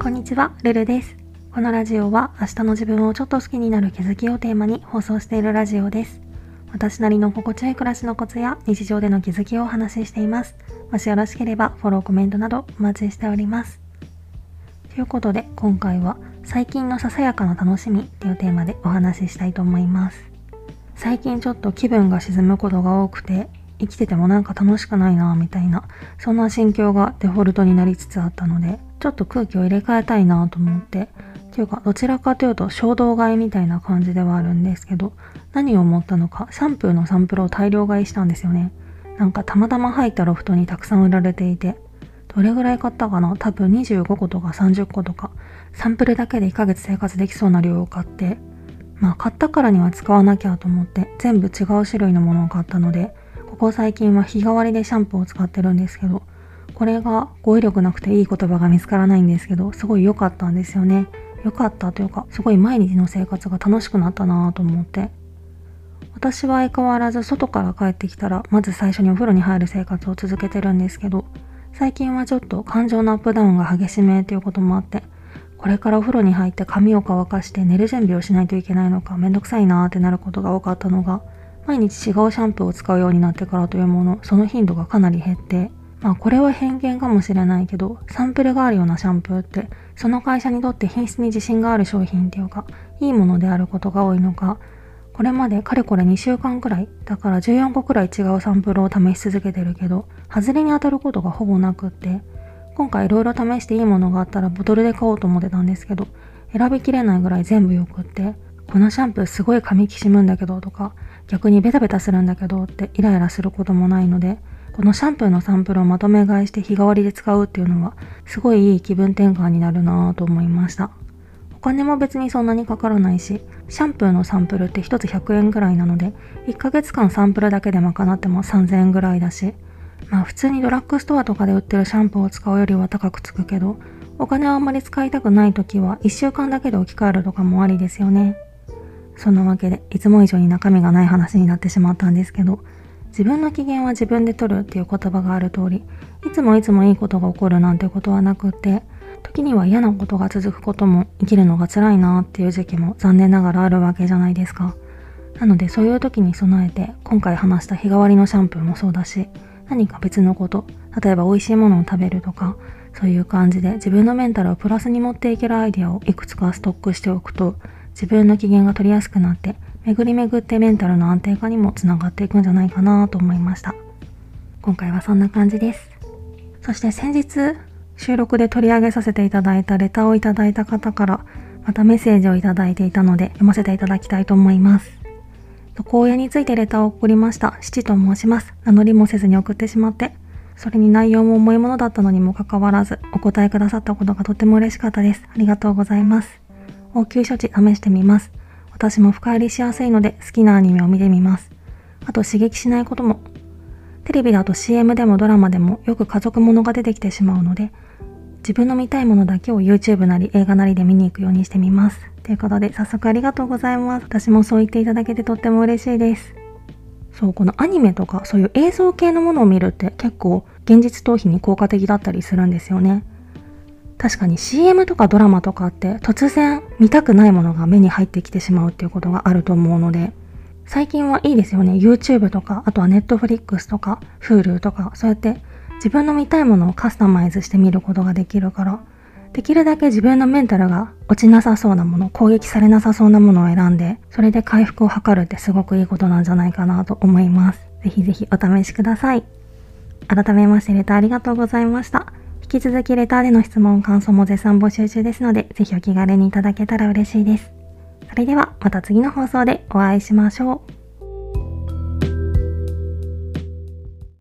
こんにちは、ルルです。このラジオは明日の自分をちょっと好きになる気づきをテーマに放送しているラジオです。私なりの心地よい暮らしのコツや日常での気づきをお話ししています。もしよろしければフォロー、コメントなどお待ちしております。ということで今回は最近のささやかな楽しみというテーマでお話ししたいと思います。最近ちょっと気分が沈むことが多くて生きててもなんか楽しくないなみたいなそんな心境がデフォルトになりつつあったのでちょっと空気を入れ替えたいなと思って。っていうかどちらかというと衝動買いみたいな感じではあるんですけど何を思ったのかシャンプーのサンプルを大量買いしたんですよね。なんかたまたま入ったロフトにたくさん売られていてどれぐらい買ったかな？多分25個とか30個とかサンプルだけで1ヶ月生活できそうな量を買って。まあ買ったからには使わなきゃと思って全部違う種類のものを買ったのでここ最近は日替わりでシャンプーを使ってるんですけどこれが語彙力なくていい言葉が見つからないんですけどすごい良かったんですよね。良かったというかすごい毎日の生活が楽しくなったなぁと思って。私は相変わらず外から帰ってきたらまず最初にお風呂に入る生活を続けてるんですけど最近はちょっと感情のアップダウンが激しめということもあってこれからお風呂に入って髪を乾かして寝る準備をしないといけないのかめんどくさいなーってなることが多かったのが毎日違うシャンプーを使うようになってからというものその頻度がかなり減ってまあこれは偏見かもしれないけどサンプルがあるようなシャンプーってその会社にとって品質に自信がある商品っていうかいいものであることが多いのかこれまでかれこれ2週間くらいだから14個くらい違うサンプルを試し続けてるけど外れに当たることがほぼなくって今回いろいろ試していいものがあったらボトルで買おうと思ってたんですけど選びきれないぐらい全部よくってこのシャンプーすごい髪きしむんだけどとか逆にベタベタするんだけどってイライラすることもないのでこのシャンプーのサンプルをまとめ買いして日替わりで使うっていうのはすごいいい気分転換になるなぁと思いました。お金も別にそんなにかからないしシャンプーのサンプルって1つ100円ぐらいなので1ヶ月間サンプルだけで賄っても3000円ぐらいだしまあ普通にドラッグストアとかで売ってるシャンプーを使うよりは高くつくけどお金をあんまり使いたくない時は1週間だけで置き換えるとかもありですよね。そんなわけでいつも以上に中身がない話になってしまったんですけど自分の機嫌は自分で取るっていう言葉がある通りいつもいつもいいことが起こるなんてことはなくって時には嫌なことが続くことも生きるのが辛いなっていう時期も残念ながらあるわけじゃないですか。なのでそういう時に備えて今回話した日替わりのシャンプーもそうだし何か別のこと例えば美味しいものを食べるとかそういう感じで自分のメンタルをプラスに持っていけるアイデアをいくつかストックしておくと自分の機嫌が取りやすくなって巡り巡ってメンタルの安定化にもつながっていくんじゃないかなと思いました。今回はそんな感じです。そして先日収録で取り上げさせていただいたレターをいただいた方からまたメッセージをいただいていたので読ませていただきたいと思います。荒野についてレターを送りました七と申します。名乗りもせずに送ってしまってそれに内容も重いものだったのにもかかわらずお答えくださったことがとても嬉しかったです。ありがとうございます。応急処置試してみます。私も深入りしやすいので好きなアニメを見てみます。あと刺激しないことも。テレビだと CM でもドラマでもよく家族ものが出てきてしまうので、自分の見たいものだけを YouTube なり映画なりで見に行くようにしてみます。ということで早速ありがとうございます。私もそう言っていただけてとっても嬉しいです。そう、このアニメとかそういう映像系のものを見るって結構現実逃避に効果的だったりするんですよね。確かに CM とかドラマとかって突然見たくないものが目に入ってきてしまうっていうことがあると思うので最近はいいですよね。YouTube とかあとは Netflix とか Hulu とかそうやって自分の見たいものをカスタマイズして見ることができるからできるだけ自分のメンタルが落ちなさそうなもの攻撃されなさそうなものを選んでそれで回復を図るってすごくいいことなんじゃないかなと思います。ぜひぜひお試しください。改めましてレターありがとうございました。引き続きレターでの質問、感想も絶賛募集中ですので、ぜひお気軽にいただけたら嬉しいです。それではまた次の放送でお会いしましょう。